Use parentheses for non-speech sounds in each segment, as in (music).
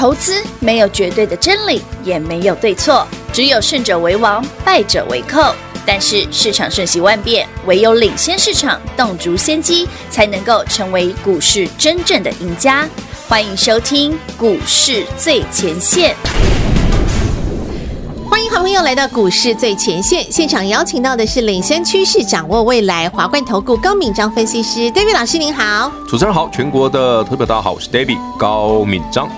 投资没有绝对的真理，也没有对错，只有胜者为王，败者为寇。但是市场瞬息万变，唯有领先市场，洞烛先机，才能够成为股市真正的赢家。欢迎收听股市最前线。欢迎好朋友来到股市最前线，现场邀请到的是领先趋势、掌握未来华冠投顾高敏章分析师 David 老师，您好。主持人好，全国的特别大家好，我是 David 高敏章。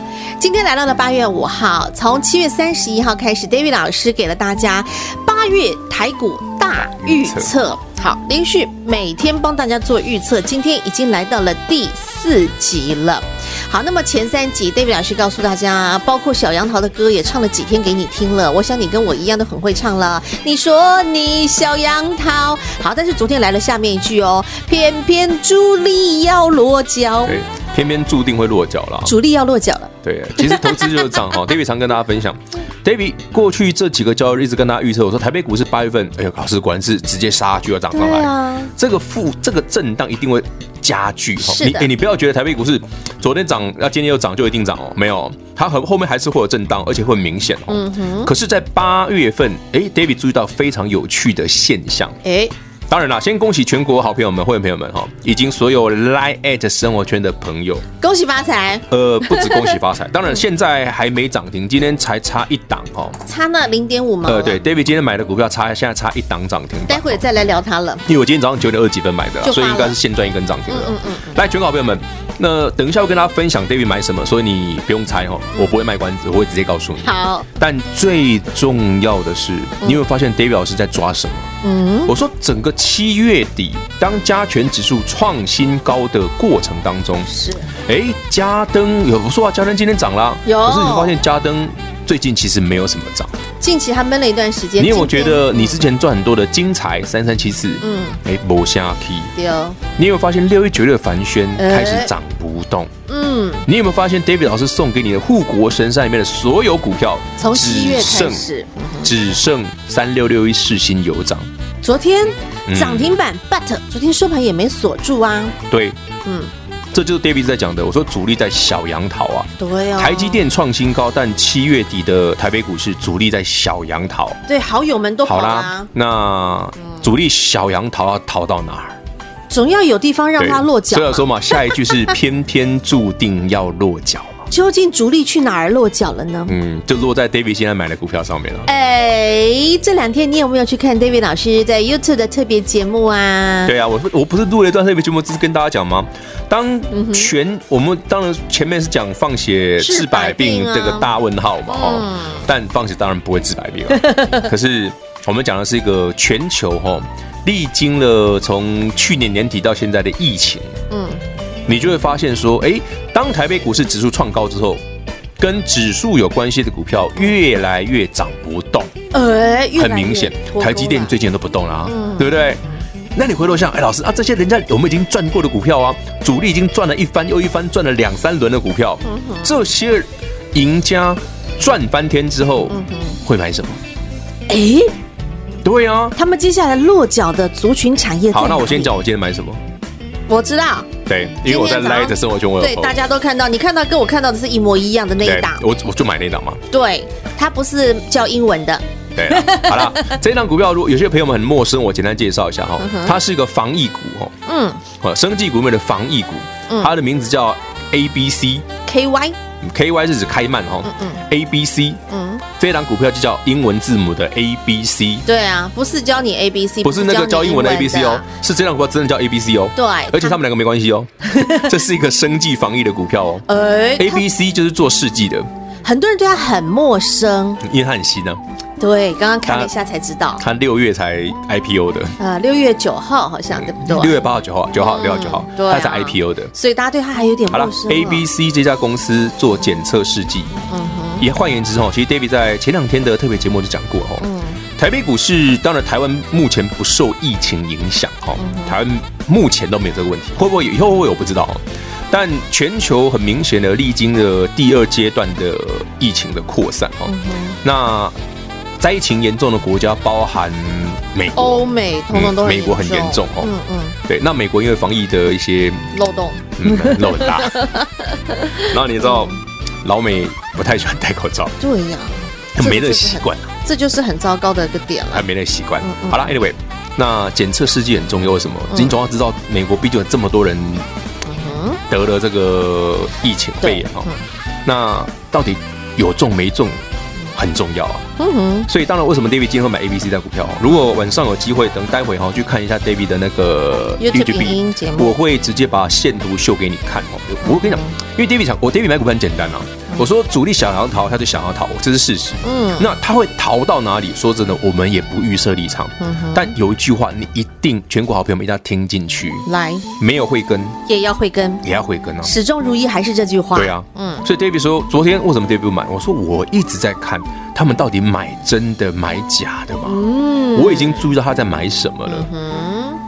今天来到了八月五号，从七月三十一号开始，David 老师给了大家八月台股大预测。好，连续每天帮大家做预测，今天已经来到了第四集了。好，那么前三集，David 老师告诉大家，包括小杨桃的歌也唱了几天给你听了。我想你跟我一样都很会唱了。你说你小杨桃，好，但是昨天来了下面一句哦，偏偏朱莉要落脚。偏偏注定会落脚了，主力要落脚了。对，其实投资就是涨哈。(laughs) David 常跟大家分享，David 过去这几个交易日一直跟大家预测，我说台北股市八月份，哎呦，老师果然是直接杀就要涨上来。啊、这个负这个震荡一定会加剧哈。你哎，你不要觉得台北股市昨天涨，要今天又涨就一定涨哦，没有，它很后面还是会有震荡，而且会很明显哦。嗯哼。可是，在八月份，哎，David 注意到非常有趣的现象，哎。当然啦，先恭喜全国好朋友们、会员朋友们哈，以及所有 Line@ at 生活圈的朋友，恭喜发财！呃，不止恭喜发财，(laughs) 当然现在还没涨停，今天才差一档哈，差那零点五吗？呃，对，David 今天买的股票差，现在差一档涨停，待会再来聊它了。因为我今天早上九点二十几分买的，所以应该是现赚一根涨停了。嗯嗯嗯。来，全国好朋友们，那等一下我跟大家分享 David 买什么，所以你不用猜哈，我不会卖关子，我会直接告诉你。好。但最重要的是，你有没有发现 David 老师在抓什么？嗯，我说整个七月底。当加权指数创新高的过程当中，是哎，嘉登有不说啊，嘉登今天涨了，有。可是你发现嘉登最近其实没有什么涨，近期还闷了一段时间。你有没有觉得你之前赚很多的精彩三三七四，嗯，哎，没下去。有。你有没有发现六一九六的凡轩开始涨不动？嗯。你有没有发现 David 老师送给你的护国神山里面的所有股票，从七月开始只剩三六六一世新有涨。昨天涨停板，嗯，but 昨天收盘也没锁住啊。对，嗯，这就是 David 在讲的。我说主力在小杨桃啊，对啊，台积电创新高，但七月底的台北股市主力在小杨桃。对，好友们都好啦。那主力小杨桃要逃到哪儿？总要有地方让它落脚。所以说嘛，下一句是 (laughs) 偏偏注定要落脚。究竟主力去哪儿落脚了呢？嗯，就落在 David 现在买的股票上面了。哎，这两天你有没有去看 David 老师在 YouTube 的特别节目啊？对啊，我我不是录了一段特别节目，只是跟大家讲吗？当全、嗯、我们当然前面是讲放血治百病这个大问号嘛，哈、嗯，但放血当然不会治百病啊。(laughs) 可是我们讲的是一个全球哈，历经了从去年年底到现在的疫情，嗯。你就会发现说，哎，当台北股市指数创高之后，跟指数有关系的股票越来越涨不动，哎，很明显，台积电最近都不动了啊，嗯、对不对？那你回头想，哎，老师啊，这些人家我们已经赚过的股票啊，主力已经赚了一番又一番，赚了两三轮的股票，这些赢家赚翻天之后，会买什么？哎，对啊，他们接下来落脚的族群产业。好，那我先讲我今天买什么。我知道，对，因为我在 Light 生活圈，我有对，大家都看到，你看到跟我看到的是一模一样的那一档，我我就买那档嘛。对，它不是叫英文的。对，好了，(laughs) 这一档股票，如果有些朋友们很陌生，我简单介绍一下哈，它是一个防疫股哈，嗯，生技股里面的防疫股，它的名字叫 A B C K Y。K Y 是指开曼哦，A B C，嗯，这档股票就叫英文字母的 A B C。对啊，不是教你 A B C，不是那个教英文的 A B C 哦，是这档股票真的叫 A B C 哦。对，而且他们两个没关系哦，(laughs) 这是一个生技防疫的股票哦。(laughs) 哎，A B C 就是做试剂的，很多人对它很陌生，因为它很新呢。对，刚刚看了一下才知道，他六月才 IPO 的，呃，六月九号好像对不对？六月八号、九号、九号、六号、九号，他才 IPO 的，所以大家对他还有点陌生。好了，ABC 这家公司做检测试剂，嗯哼，也换言之哈，其实 David 在前两天的特别节目就讲过哈，嗯，台北股市当然台湾目前不受疫情影响哈，台湾目前都没有这个问题，会不会以后会我不知道，但全球很明显的历经了第二阶段的疫情的扩散哈，那。灾情严重的国家包含美国、欧美，通通都美国很严重哦。嗯嗯，对，那美国因为防疫的一些漏洞，嗯，漏很大。然后 (laughs) 你知道，老美不太喜欢戴口罩，对呀、啊，没那个习惯，这就是很糟糕的一个点了，还没那个习惯。好了，Anyway，那检测试剂很重要，为什么？你总要知道，美国毕竟有这么多人得了这个疫情肺炎哈，那到底有中没中？很重要啊，嗯哼，所以当然，为什么 David 今天会买 A B C 的股票？如果晚上有机会，等待会哈去看一下 David 的那个 YouTube 节目，我会直接把线图秀给你看哦。我跟你讲，因为 David 讲，我 David 买股票很简单啊。我说主力想要逃，他就想要逃，这是事实。嗯，那他会逃到哪里？说真的，我们也不预设立场。嗯，但有一句话，你一定全国好朋友们一定要听进去。来，没有慧根也要慧根，也要慧根啊！始终如一还是这句话。对啊，嗯。所以 David 说，昨天为什么 David 不买？我说我一直在看他们到底买真的买假的嘛。嗯，我已经注意到他在买什么了。嗯，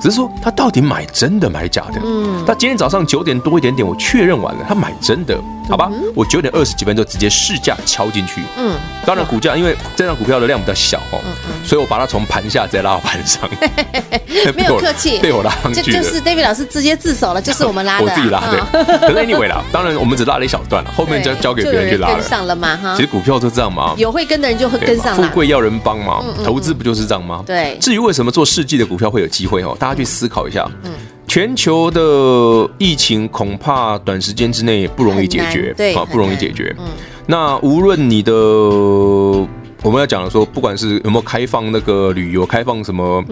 只是说他到底买真的买假的？嗯，他今天早上九点多一点点，我确认完了，他买真的。好吧，我九点二十几分就直接试驾敲进去。嗯，当然股价因为这张股票的量比较小哦，所以我把它从盘下再拉到盘上。(laughs) 没有客气，(laughs) 被我拉上去就是 David 老师直接自首了，就是我们拉的，(laughs) 我自己拉的。可是 Anyway 啦，当然我们只拉了一小段了，后面交交给别人去拉了。跟上了嘛哈。其实股票就这样嘛，有会跟的人就会跟上。富贵要人帮忙，投资不就是这样吗？对。至于为什么做世纪的股票会有机会哦，大家去思考一下。嗯。全球的疫情恐怕短时间之内不容易解决，对啊，不容易解决。嗯，那无论你的我们要讲的说，不管是有没有开放那个旅游，开放什么，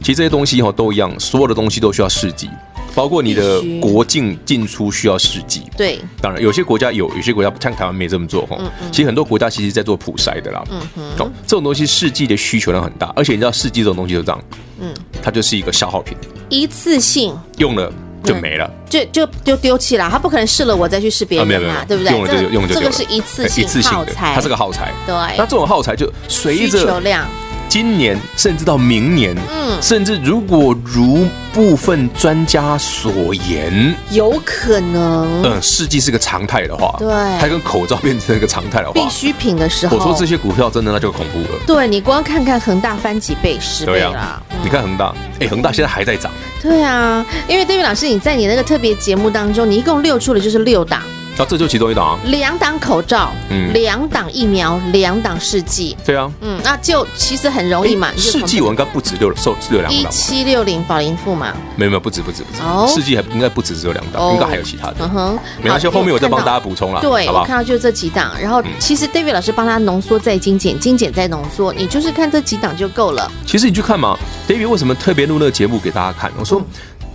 其实这些东西哈都一样，所有的东西都需要试剂，包括你的国境进出需要试剂。对，当然有些国家有，有些国家像台湾没这么做哈。其实很多国家其实在做普筛的啦。嗯哼，这种东西试剂的需求量很大，而且你知道试剂这种东西就这样，嗯，它就是一个消耗品。一次性用了就没了，就就就丢弃了。他不可能试了我再去试别人嘛，对不对？用了就用就，这个是一次性耗材，它是个耗材。对，那这种耗材就随着需求量。今年甚至到明年，嗯，甚至如果如部分专家所言，有可能，嗯，试剂是个常态的话，对，它跟口罩变成一个常态的话，必需品的时候，我说这些股票真的那就恐怖了。对，你光看看恒大翻几倍，十倍啦，你看恒大，哎，恒大现在还在涨。对啊，因为 David 老师，你在你那个特别节目当中，你一共六出的就是六档。那、啊、这就其中一档啊，两档口罩，嗯，两档疫苗，两档试剂，对啊，嗯，那就其实很容易嘛。试剂我应该不止六，售六两档。一七六零保龄富嘛，没有没有不止不止不止，试剂还应该不止只有两档，应该还有其他的。嗯哼，没关系，后面我再帮大家补充了。对，我看到就是这几档，然后其实 David 老师帮他浓缩再精简，精简再浓缩，你就是看这几档就够了。其实你去看嘛，David 为什么特别录那个节目给大家看？我说。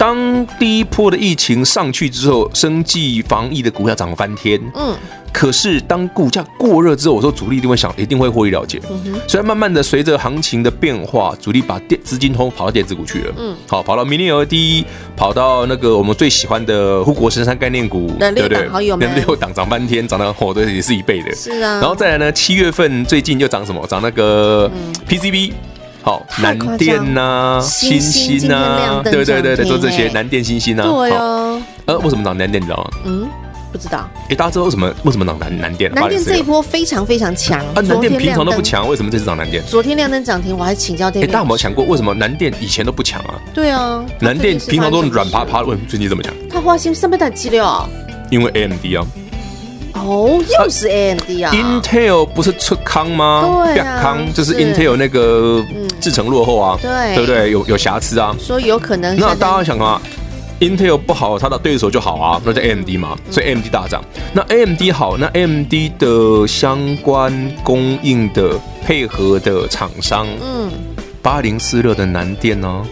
当第一波的疫情上去之后，生计防疫的股票涨翻天。嗯，可是当股价过热之后，我说主力一定会想，一定会获利了结。嗯哼，所以慢慢的随着行情的变化，主力把电资金通跑到电子股去了。嗯，好，跑到 Mini LED，跑到那个我们最喜欢的护国神山概念股，对不对？好有名，六档涨翻天，涨到火的也是一倍的。是啊，然后再来呢，七月份最近又涨什么？涨那个 PCB。好，南电呐，星星呐，对对对对，做这些南电、星星呐。对哦。呃，为什么涨南电？你知道吗？嗯，不知道。哎，大家知道为什么为什么涨南南电？南电这一波非常非常强。啊，南电平常都不强，为什么这次涨南电？昨天亮灯涨停，我还请教 David。哎，大家有没有想过，为什么南电以前都不强啊？对啊。南电平常都软趴趴，为什么最近怎么强？他花心上面的机了。因为 AMD 啊。哦，又是 AMD 啊！Intel 不是出康吗？对啊，康就是 Intel 那个制程落后啊，对，对不对？有有瑕疵啊，所以有可能。那大家想啊，Intel 不好，它的对手就好啊，那叫 AMD 嘛，所以 AMD 大涨。那 AMD 好，那 AMD 的相关供应的配合的厂商，嗯，八零四六的南电呢？哦，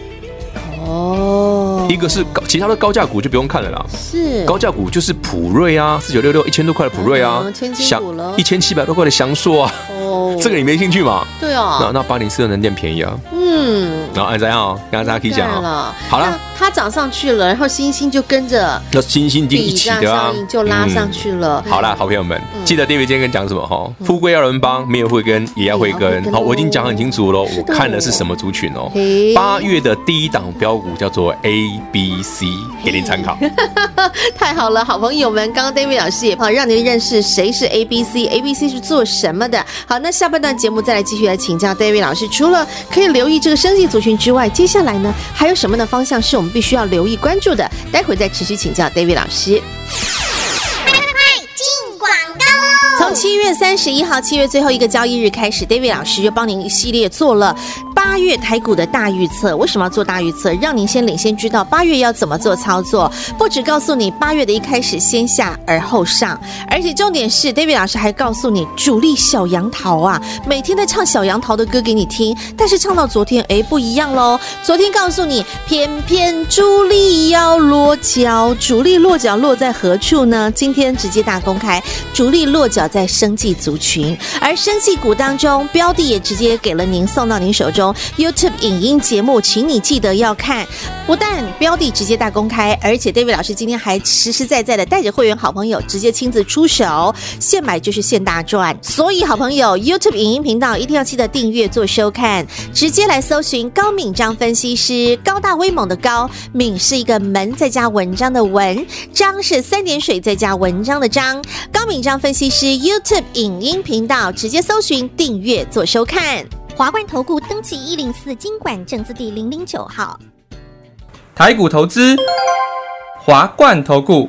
一个是高，其他的高价股就不用看了啦。是高价股就是普瑞啊，四九六六一千多块的普瑞啊，祥一千七百多块的翔硕啊。哦，这个你没兴趣吗？对啊。那那八零四的能电便宜啊。嗯。然后按怎样哦，刚刚大家可以讲啊。好了，它涨上去了，然后星星就跟着。那星星就一起的啊，就拉上去了。好啦，好朋友们，记得 David 今天跟讲什么哈？富贵要人帮，没有慧根也要慧根。好，我已经讲很清楚了，我看的是什么族群哦。八月的第一档标。股叫做 A B C，给您参考。(laughs) 太好了，好朋友们，刚刚 David 老师也好，让您认识谁是 A B C，A B C 是做什么的。好，那下半段节目再来继续来请教 David 老师。除了可以留意这个生技族群之外，接下来呢，还有什么的方向是我们必须要留意关注的？待会再持续请教 David 老师。七月三十一号，七月最后一个交易日开始，David 老师就帮您一系列做了八月台股的大预测。为什么要做大预测？让您先领先知道八月要怎么做操作。不只告诉你八月的一开始先下而后上，而且重点是 David 老师还告诉你主力小杨桃啊，每天在唱小杨桃的歌给你听。但是唱到昨天，哎，不一样喽。昨天告诉你，偏偏主力要落脚，主力落脚落在何处呢？今天直接大公开，主力落脚在生技族群，而生技股当中标的也直接给了您送到您手中。YouTube 影音节目，请你记得要看。不但标的直接大公开，而且 David 老师今天还实实在在的带着会员好朋友直接亲自出手，现买就是现大赚。所以好朋友 YouTube 影音频道一定要记得订阅做收看，直接来搜寻高敏章分析师，高大威猛的高，敏是一个门再加文章的文，章是三点水再加文章的章，高敏章分析师 You 影音频道直接搜寻订阅做收看。华冠投顾登记一零四经管证字第零零九号。台股投资，华冠投顾。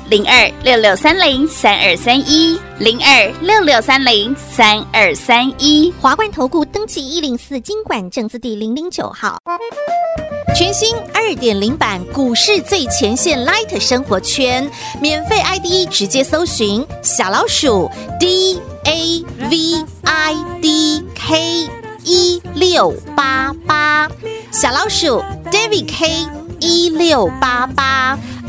零二六六三零三二三一，零二六六三零三二三一，华冠投顾登记一零四经管证字第零零九号，全新二点零版股市最前线 Light 生活圈，免费 ID 直接搜寻小老鼠 D A V I D K 一六八八，小老鼠 David K 一六八八。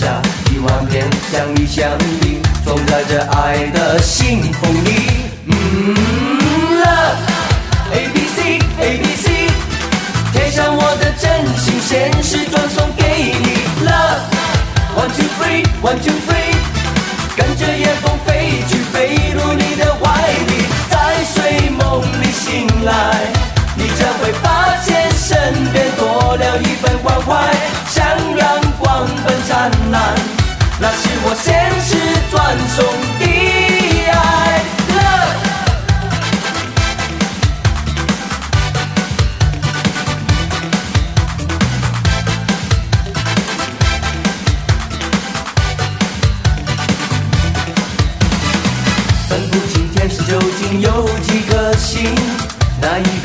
下一万片想芋香槟，装在这爱的信封里。，Love A B C A B C，贴上我的真心，现实转送给你。Love One Two Three One Two Three，跟着夜风飞去，飞入你的怀里，在睡梦里醒来，你将会发现身边多了一份关怀。阳光奔灿烂，那是我现实转送的爱。分不清天使究竟有几颗星，那一。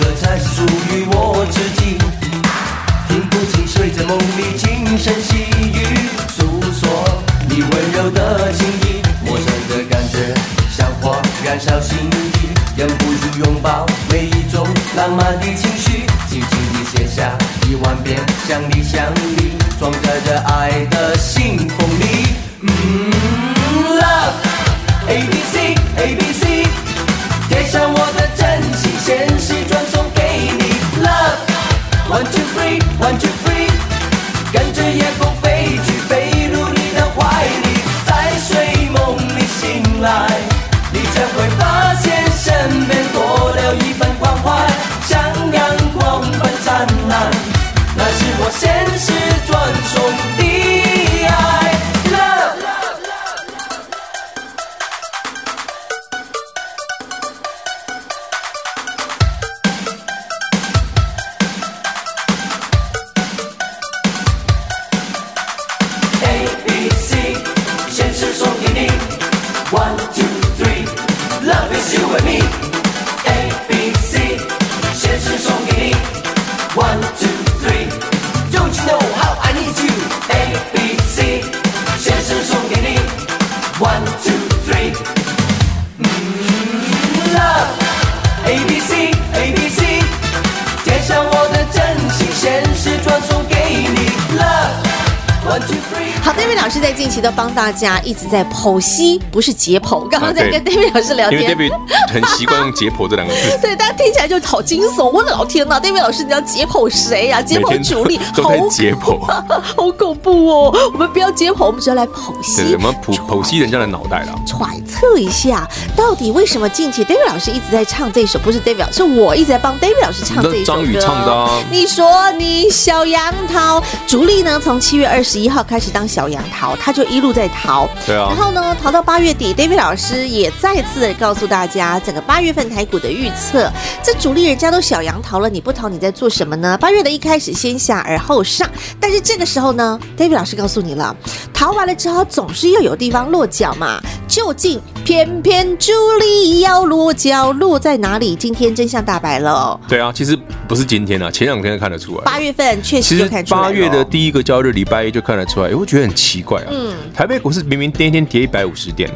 大家一直在剖析，不是解剖。刚刚在跟 David 老师聊因为天，David 很习惯用解剖这两个字，(laughs) 对大家听起来就好惊悚。我的老天呐，David 老师你要解剖谁呀、啊？解剖主力，好解剖。好恐怖哦！我们不要解剖，我们只要来剖析。对，我们剖剖析人家的脑袋了。揣测一下，到底为什么近期 David 老师一直在唱这首？不是 David 老师，是我一直在帮 David 老师唱这一首歌。张宇唱的啊你说你小杨桃，主力呢？从七月二十一号开始当小杨桃，他就一路在逃。对啊然后呢，逃到八月底，David 老师也再次告诉大家，整个八月份台股的预测。这主力人家都小羊逃了，你不逃你在做什么呢？八月的一开始先下而后上，但是这个时候呢，David 老师告诉你了，逃完了之后总是又有地方落脚嘛。究竟偏偏朱莉要落脚，落在哪里？今天真相大白了。对啊，其实不是今天啊，前两天就看得出来。八月份确实就看出来八月的第一个交易日礼拜一就看得出来，哎，我觉得很奇怪啊。嗯，台北股市明明第一天跌一百五十点，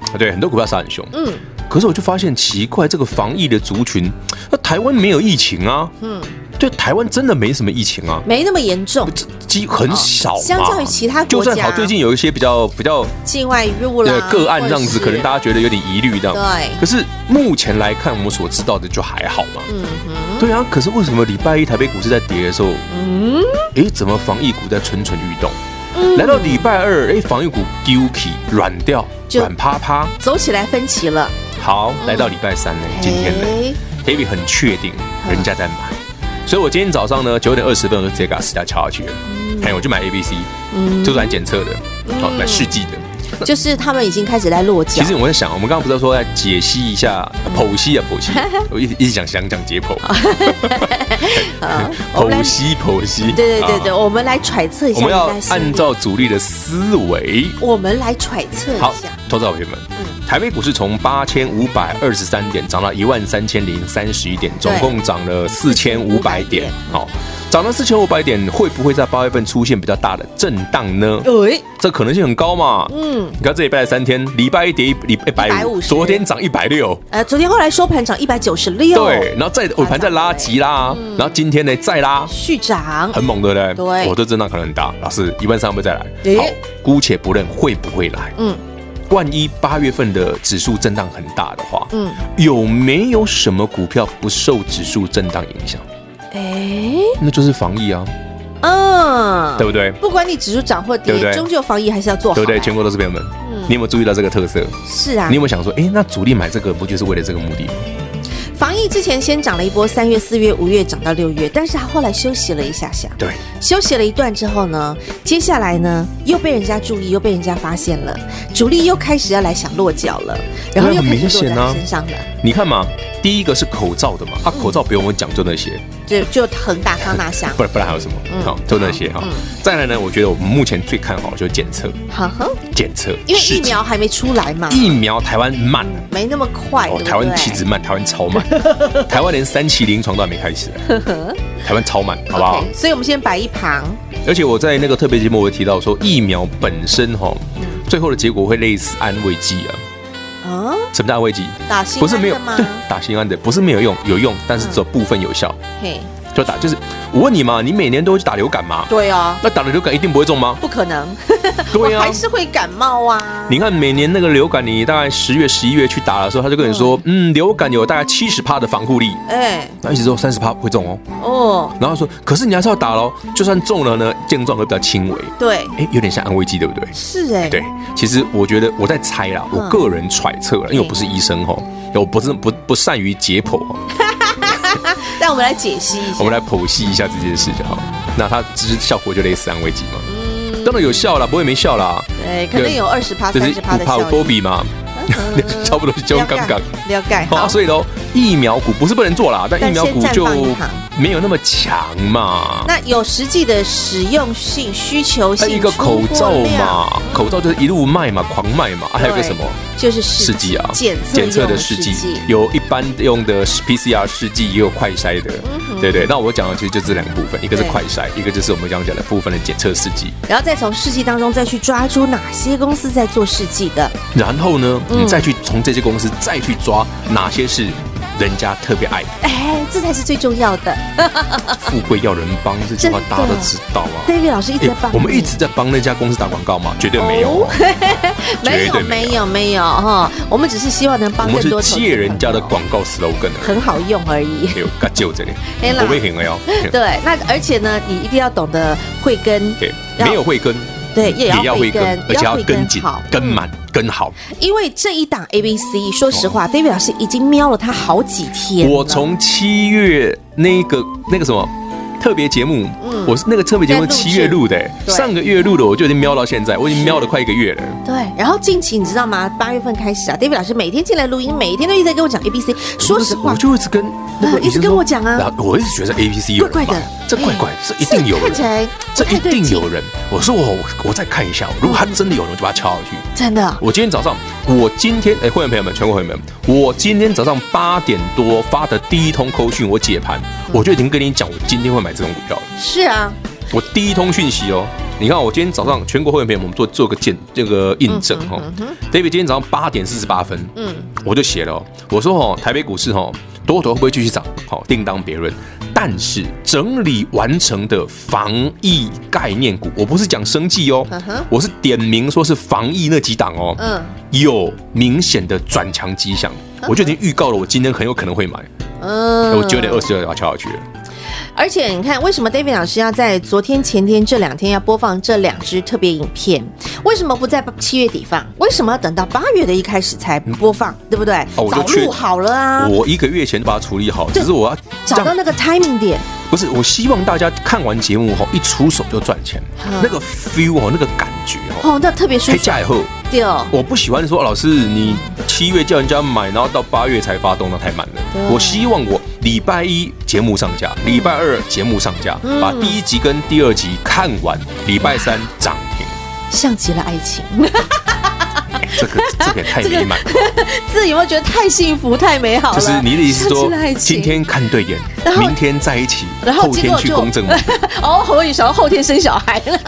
啊，对，很多股票杀很凶。嗯，可是我就发现奇怪，这个防疫的族群，那台湾没有疫情啊。嗯，对，台湾真的没什么疫情啊，没那么严重，几很少嘛。相较于其他国家就算好，最近有一些比较比较境外入了个案这样子，可能大家觉得有点疑虑这样。对可是目前来看，我们所知道的就还好嘛。嗯哼，对啊，可是为什么礼拜一台北股市在跌的时候，嗯，哎，怎么防疫股在蠢蠢欲动？来到礼拜二，哎，防疫股丢起软掉，就软趴趴。走起来分歧了。好，来到礼拜三呢，今天呢哎，David 很确定人家在买，所以我今天早上呢九点二十分我就直接给他私下敲下去了。哎，我就买 A、B、C，就是来检测的，好买试剂的。就是他们已经开始在落脚。其实我在想，我们刚刚不是说要解析一下剖析啊剖析，(laughs) 我一直一直想想讲解剖，(laughs) (laughs) 剖析剖析。对对对对，啊我们来揣测一下我们要按照主力的思维。我们来揣测一好下。，投资者朋友们，台北股市从八千五百二十三点涨到一万三千零三十一点，总共涨了四千五百点。好，涨了四千五百点，会不会在八月份出现比较大的震荡呢？哎，这可能性很高嘛。嗯，你看这礼拜三天，礼拜一跌一礼一百五，昨天涨一百六。呃，昨天后来收盘涨一百九十六，对，然后再尾盘再拉急拉，然后今天呢再拉，续涨，很猛，对不对？对我这震荡可能很大。老师，一万三会不会再来？诶好，姑且不论会不会来，嗯，万一八月份的指数震荡很大的话，嗯，有没有什么股票不受指数震荡影响？哎，那就是防疫啊，嗯，对不对？不管你指数涨或跌对不，对终究防疫还是要做好，对不对？全国都是朋友们，嗯你有没有注意到这个特色？是啊你有没有想说，哎，那主力买这个不就是为了这个目的吗？防疫之前先涨了一波，三月、四月、五月涨到六月，但是他后来休息了一下下，对，休息了一段之后呢，接下来呢又被人家注意，又被人家发现了，主力又开始要来想落脚了，然后又开始落在身上了，你看嘛，第一个是口罩的嘛，啊，口罩不用我讲，就那些。就就恒大康纳香，不然不然还有什么？好，就那些哈。再来呢，我觉得我们目前最看好的就是检测，呵呵，检测，因为疫苗还没出来嘛，疫苗台湾慢，没那么快，哦，台湾对其实慢，台湾超慢，(laughs) 台湾连三期临床都还没开始，(laughs) 台湾超慢，好不好？所以我们先摆一旁，而且我在那个特别节目我有提到说，疫苗本身哈，最后的结果会类似安慰剂啊。啊，什么叫安慰剂？打心不是没有吗？对，(laughs) 打心安的，不是没有用，有用，但是只有部分有效。嘿，就打就是，我问你嘛，你每年都会去打流感吗？对啊，那打了流感一定不会中吗？不可能，(laughs) 对啊。我还是会感冒啊。你看每年那个流感，你大概十月、十一月去打的时候，他就跟你说，嗯，流感有大概七十帕的防护力，哎，那一直说三十趴会中哦。哦，然后说，可是你还是要打喽，就算中了呢，症状会比较轻微，对，哎，有点像安慰剂，对不对？是哎，对，其实我觉得我在猜啦，我个人揣测啦，因为我不是医生哦，我不是不不善于解剖吼，(laughs) 让我们来解析一下。我们来剖析一下这件事就好。那它其实效果就类似安慰剂嘛，当然有效啦，不会没效啦，对，肯定有二十趴、就是三十趴的怕效果。波比嘛，(laughs) 差不多就了刚刚。了解。好，好，所以喽，疫苗股不是不能做啦，但但疫苗股就没有那么强嘛。那有实际的使用性、需求性，还有一个口罩嘛，口罩就是一路卖嘛，狂卖嘛。啊还有个什么？就是试剂啊，检测检测的试剂，有一般用的 PCR 试剂，也有快筛的，对对。那我讲的其实就这两个部分，一个是快筛，一个就是我们刚刚讲的部分的检测试剂。然后再从试剂当中再去抓出哪些公司在做试剂的，然后呢，嗯你再去从这些公司再去抓哪些是人家特别爱。哎，这才是最重要的。(laughs) 富贵要人帮，这句话大家都知道啊。David 老师一直在帮，我们一直在帮那家公司打广告吗？绝对没有，(laughs) (laughs) 没有，没有，没有哈。我们只是希望能帮更多。我们是借人家的广告 slogan，很好用而已。有，该就这里，我会很哎哟。对，那而且呢，你一定要懂得慧根。对，没有慧根。对，也要慧根，而且要跟紧、跟满、跟好。因为这一档 A B C，说实话，David 老师已经瞄了他好几天。我从七月那个那个什么特别节目，我是那个特别节目七月录的，上个月录的，我就已经瞄到现在，我已经瞄了快一个月了。对，然后近期你知道吗？八月份开始啊，David 老师每天进来录音，每一天都一直在跟我讲 A B C。说实话，我就一直跟一直跟我讲啊，我一直觉得 A B C 怪怪的。这怪怪，这一定有人，看起来这一定有人。我说我我再看一下，如果他真的有人，我就把他敲下去。真的，我今天早上，我今天哎，会员朋友们，全国会员们，我今天早上八点多发的第一通扣讯，我解盘，我就已经跟你讲，我今天会买这种股票了。是啊，我第一通讯息哦，你看我今天早上全国会员朋友们，我们做做个见这个印证哈。David 今天早上八点四十八分，嗯，我就写了，我说哦，台北股市哦，多头会不会继续涨？好，另当别论。但是整理完成的防疫概念股，我不是讲生计哦，我是点名说是防疫那几档哦，嗯，有明显的转强迹象，我就已经预告了，我今天很有可能会买，嗯，我九点二十二要敲下去了。而且你看，为什么 David 老师要在昨天、前天这两天要播放这两支特别影片？为什么不在七月底放？为什么要等到八月的一开始才播放？嗯、对不对？早录好了啊！我一个月前把它处理好，只是我要找到那个 timing 点。不是，我希望大家看完节目后一出手就赚钱，嗯、那个 feel 哦，那个感觉哦，哦，那特别舒服。以后，对哦，我不喜欢说老师你七月叫人家买，然后到八月才发动，那太慢了。我希望我礼拜一节目上架，礼拜二节目上架，嗯、把第一集跟第二集看完，礼拜三涨停，像极了爱情。这个 (laughs) 这个也太美满了，(laughs) 这有没有觉得太幸福、太美好了？就是你的意思说，今天看对眼，明天在一起，然后后天去公证。(laughs) 哦，我以为想要后天生小孩了，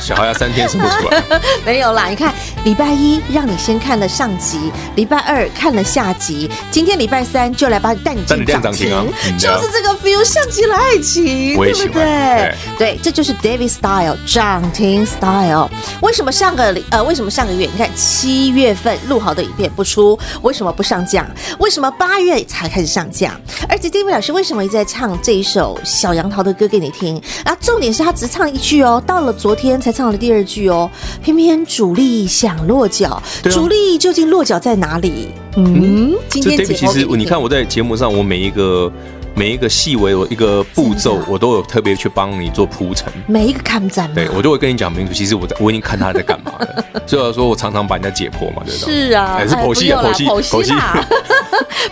小孩要三天生不出来。没有啦，你看礼拜一让你先看了上集，礼拜二看了下集，今天礼拜三就来把你带你进涨停啊！就是这个 feel，像极了爱情，对不对？对，这就是 David Style 涨停 Style。为什么上个呃，为什么上个月你看七月份录好的影片不出，为什么不上架？为什么八月才开始上架？而且 David 老师为什么一直在唱这一首小杨桃的歌给你听？然后重点是他只唱一句哦，到了昨天才唱了第二句哦，偏偏主力想落脚，啊、主力究竟落脚在哪里？嗯，今天其实你看我在节目上，我每一个。每一个细微的一个步骤，我都有特别去帮你做铺陈。每一个看展，对我就会跟你讲明楚。其实我在，我已经看他在干嘛了。(laughs) 所以说我常常把人家解剖嘛，对吧？是啊，还是剖析啊，剖析，剖析。(laughs)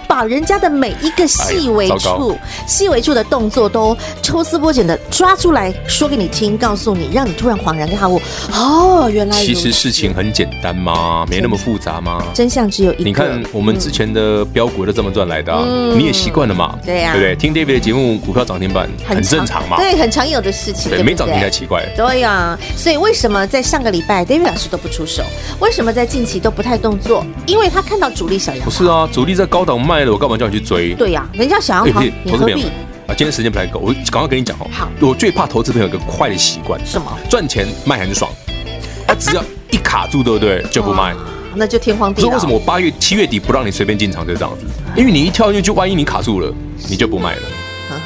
把人家的每一个细微处、细微处的动作都抽丝剥茧的抓出来说给你听，告诉你，让你突然恍然大悟。哦，原来其实事情很简单吗？没那么复杂吗？真相只有一个。你看我们之前的标股都这么赚来的，你也习惯了嘛？对呀，对不对？听 David 的节目，股票涨停板很正常嘛？对，很常有的事情。对，没涨停才奇怪。对呀，所以为什么在上个礼拜 David 老师都不出手？为什么在近期都不太动作？因为他看到主力小杨。不是啊，主力在高档卖了，我干嘛叫你去追？对呀，人家小杨好，你何必？啊，今天时间不太够，我赶快跟你讲哦。好，我最怕投资朋友有个坏的习惯，什么？赚钱卖很爽，他只要一卡住，对不对？就不卖，那就天荒地老。所以为什么我八月七月底不让你随便进场？就这样子，因为你一跳进去，万一你卡住了，你就不卖了。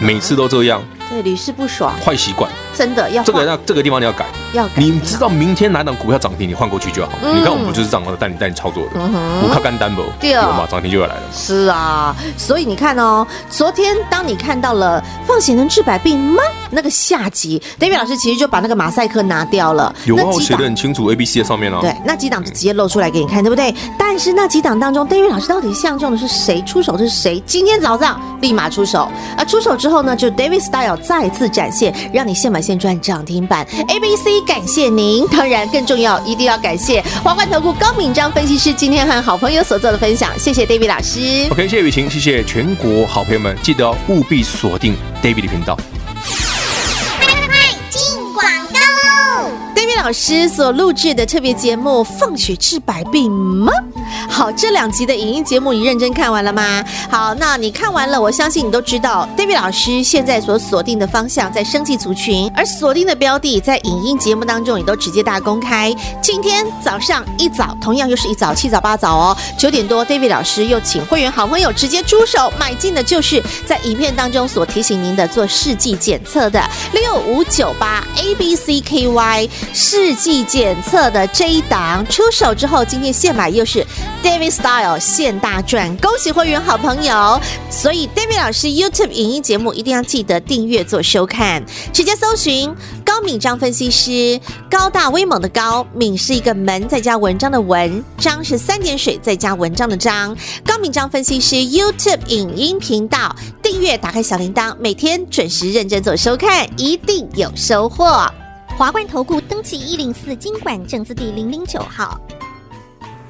每次都这样，对，屡试不爽，坏习惯，真的要这个要这个地方你要改，要改。你知道明天哪档股票涨停，你换过去就好。你看我们就是这样的带你带你操作的，我靠干单不？对嘛，涨停就要来了。是啊，所以你看哦，昨天当你看到了放血能治百病吗？那个下集，David 老师其实就把那个马赛克拿掉了。有啊，我写的很清楚，A、B、C 的上面了。对，那几档直接露出来给你看，对不对？但是那几档当中，David 老师到底相中的是谁？出手的是谁？今天早上立马出手，而出手之后呢，就 David Style 再次展现，让你现买现赚涨停板。A、B、C，感谢您。当然，更重要，一定要感谢华冠投顾高敏章分析师今天和好朋友所做的分享。谢谢 David 老师。OK，谢谢雨晴，谢谢全国好朋友们，记得哦，务必锁定 David 的频道。老师所录制的特别节目《放血治百病》吗？好，这两集的影音节目你认真看完了吗？好，那你看完了，我相信你都知道，David 老师现在所锁定的方向在生技族群，而锁定的标的在影音节目当中也都直接大公开。今天早上一早，同样又是一早七早八早哦，九点多，David 老师又请会员好朋友直接出手买进的，就是在影片当中所提醒您的做试剂检测的六五九八 A B C K Y 试剂检测的这一档出手之后，今天现买又是 David Style 现大赚，恭喜会员好朋友！所以 David 老师 YouTube 影音节目一定要记得订阅做收看，直接搜寻高敏章分析师，高大威猛的高敏是一个门再加文章的文，章是三点水再加文章的章，高敏章分析师 YouTube 影音频道订阅，打开小铃铛，每天准时认真做收看，一定有收获。华冠投顾登记一零四经管证字第零零九号。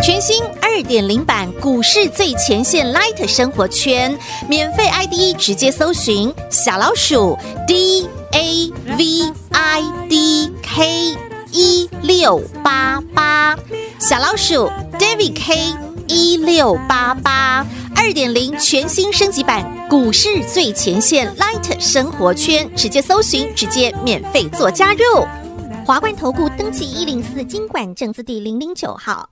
全新二点零版股市最前线 Light 生活圈，免费 ID 直接搜寻小老鼠 D A V I D K 一六八八，小老鼠 David K 一六八八。二点零全新升级版股市最前线 Light 生活圈，直接搜寻，直接免费做加入。华冠投顾登记一零四金管证字第零零九号。